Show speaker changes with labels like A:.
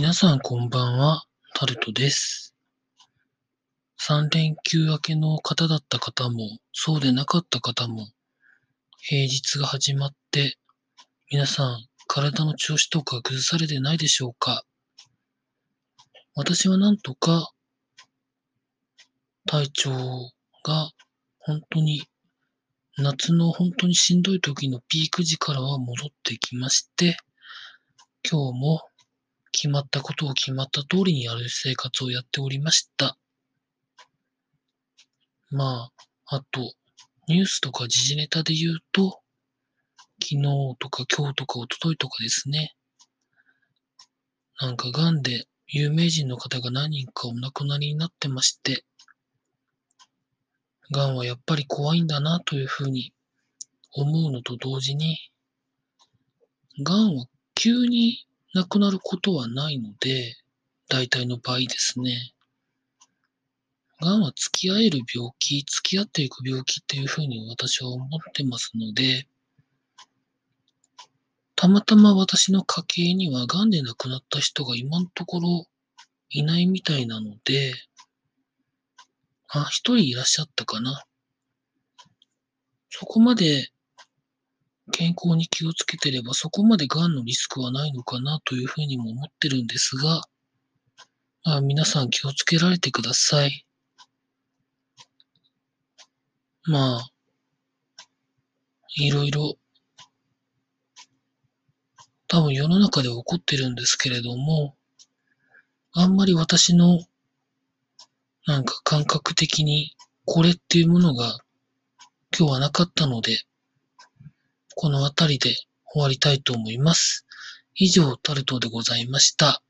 A: 皆さんこんばんは、タルトです。3連休明けの方だった方も、そうでなかった方も、平日が始まって、皆さん体の調子とか崩されてないでしょうか？私はなんとか体調が本当に夏の本当にしんどい時のピーク時からは戻ってきまして、今日も決まったことを決まった通りにやる生活をやっておりました。まあ、あと、ニュースとか時事ネタで言うと、昨日とか今日とか一昨日とかですね、なんか癌で有名人の方が何人かお亡くなりになってまして、癌はやっぱり怖いんだなというふうに思うのと同時に、癌は急に亡くなることはないので、大体の場合ですね。癌は付き合える病気、付き合っていく病気っていうふうに私は思ってますので、たまたま私の家系には癌で亡くなった人が今のところいないみたいなので、あ、一人いらっしゃったかな。そこまで健康に気をつけてればそこまで癌のリスクはないのかなというふうにも思ってるんですが、まあ、皆さん気をつけられてください。まあ、いろいろ多分世の中で起こってるんですけれども、あんまり私のなんか感覚的にこれっていうものが今日はなかったので、この辺りで終わりたいと思います。以上、タルトでございました。